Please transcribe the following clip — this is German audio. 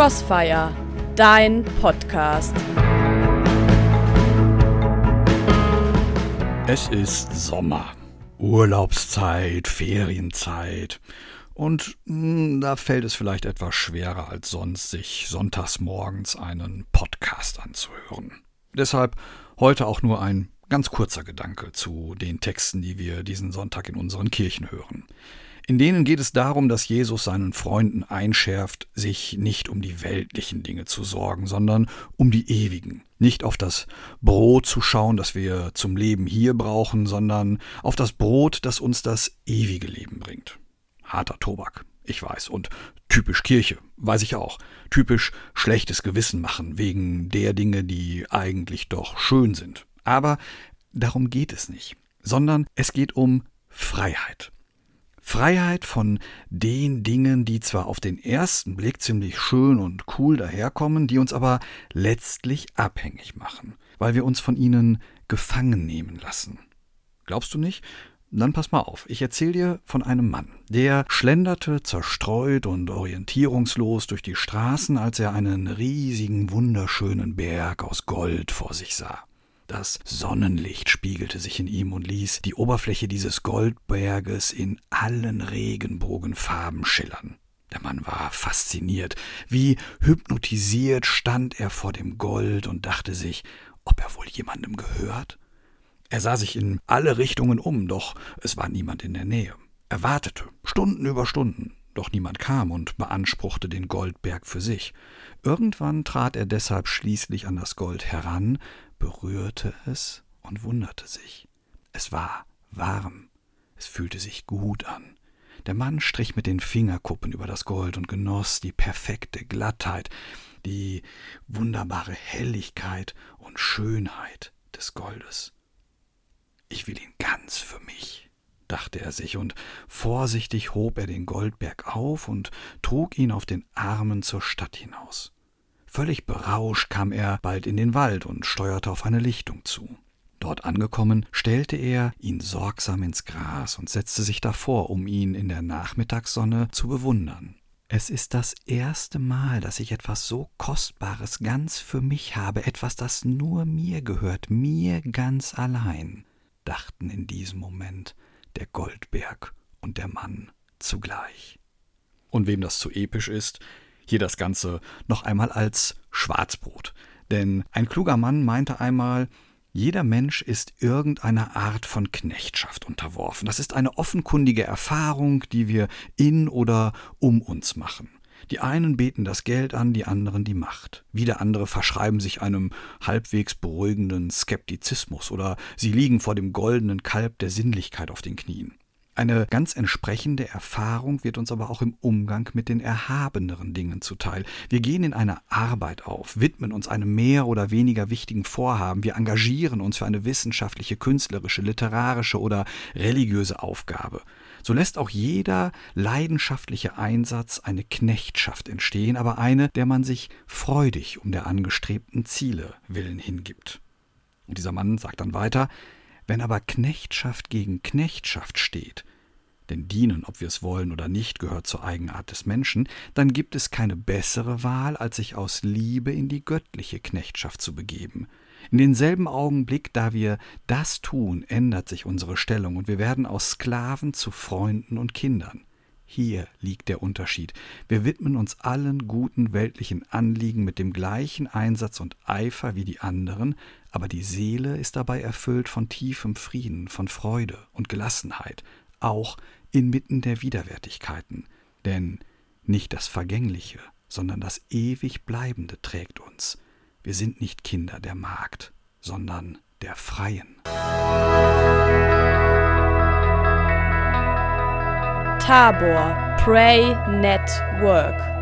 Crossfire, dein Podcast. Es ist Sommer, Urlaubszeit, Ferienzeit. Und hm, da fällt es vielleicht etwas schwerer als sonst, sich sonntags morgens einen Podcast anzuhören. Deshalb heute auch nur ein ganz kurzer Gedanke zu den Texten, die wir diesen Sonntag in unseren Kirchen hören. In denen geht es darum, dass Jesus seinen Freunden einschärft, sich nicht um die weltlichen Dinge zu sorgen, sondern um die ewigen. Nicht auf das Brot zu schauen, das wir zum Leben hier brauchen, sondern auf das Brot, das uns das ewige Leben bringt. Harter Tobak, ich weiß, und typisch Kirche, weiß ich auch. Typisch schlechtes Gewissen machen wegen der Dinge, die eigentlich doch schön sind. Aber darum geht es nicht, sondern es geht um Freiheit. Freiheit von den Dingen, die zwar auf den ersten Blick ziemlich schön und cool daherkommen, die uns aber letztlich abhängig machen, weil wir uns von ihnen gefangen nehmen lassen. Glaubst du nicht? Dann pass mal auf, ich erzähle dir von einem Mann, der schlenderte zerstreut und orientierungslos durch die Straßen, als er einen riesigen, wunderschönen Berg aus Gold vor sich sah. Das Sonnenlicht spiegelte sich in ihm und ließ die Oberfläche dieses Goldberges in allen Regenbogenfarben schillern. Der Mann war fasziniert. Wie hypnotisiert stand er vor dem Gold und dachte sich, ob er wohl jemandem gehört? Er sah sich in alle Richtungen um, doch es war niemand in der Nähe. Er wartete, Stunden über Stunden, doch niemand kam und beanspruchte den Goldberg für sich. Irgendwann trat er deshalb schließlich an das Gold heran, berührte es und wunderte sich. Es war warm, es fühlte sich gut an. Der Mann strich mit den Fingerkuppen über das Gold und genoss die perfekte Glattheit, die wunderbare Helligkeit und Schönheit des Goldes. Ich will ihn ganz für mich, dachte er sich, und vorsichtig hob er den Goldberg auf und trug ihn auf den Armen zur Stadt hinaus. Völlig berauscht kam er bald in den Wald und steuerte auf eine Lichtung zu. Dort angekommen, stellte er ihn sorgsam ins Gras und setzte sich davor, um ihn in der Nachmittagssonne zu bewundern. Es ist das erste Mal, dass ich etwas so Kostbares ganz für mich habe, etwas, das nur mir gehört, mir ganz allein, dachten in diesem Moment der Goldberg und der Mann zugleich. Und wem das zu episch ist, hier das Ganze noch einmal als Schwarzbrot. Denn ein kluger Mann meinte einmal, jeder Mensch ist irgendeiner Art von Knechtschaft unterworfen. Das ist eine offenkundige Erfahrung, die wir in oder um uns machen. Die einen beten das Geld an, die anderen die Macht. Wieder andere verschreiben sich einem halbwegs beruhigenden Skeptizismus oder sie liegen vor dem goldenen Kalb der Sinnlichkeit auf den Knien. Eine ganz entsprechende Erfahrung wird uns aber auch im Umgang mit den erhabeneren Dingen zuteil. Wir gehen in eine Arbeit auf, widmen uns einem mehr oder weniger wichtigen Vorhaben, wir engagieren uns für eine wissenschaftliche, künstlerische, literarische oder religiöse Aufgabe. So lässt auch jeder leidenschaftliche Einsatz eine Knechtschaft entstehen, aber eine, der man sich freudig um der angestrebten Ziele willen hingibt. Und dieser Mann sagt dann weiter, wenn aber Knechtschaft gegen Knechtschaft steht, denn dienen, ob wir es wollen oder nicht, gehört zur Eigenart des Menschen, dann gibt es keine bessere Wahl, als sich aus Liebe in die göttliche Knechtschaft zu begeben. In denselben Augenblick, da wir das tun, ändert sich unsere Stellung und wir werden aus Sklaven zu Freunden und Kindern. Hier liegt der Unterschied. Wir widmen uns allen guten weltlichen Anliegen mit dem gleichen Einsatz und Eifer wie die anderen, aber die Seele ist dabei erfüllt von tiefem Frieden, von Freude und Gelassenheit, auch inmitten der Widerwärtigkeiten, denn nicht das Vergängliche, sondern das ewig Bleibende trägt uns. Wir sind nicht Kinder der Magd, sondern der Freien. Tabor Pray Network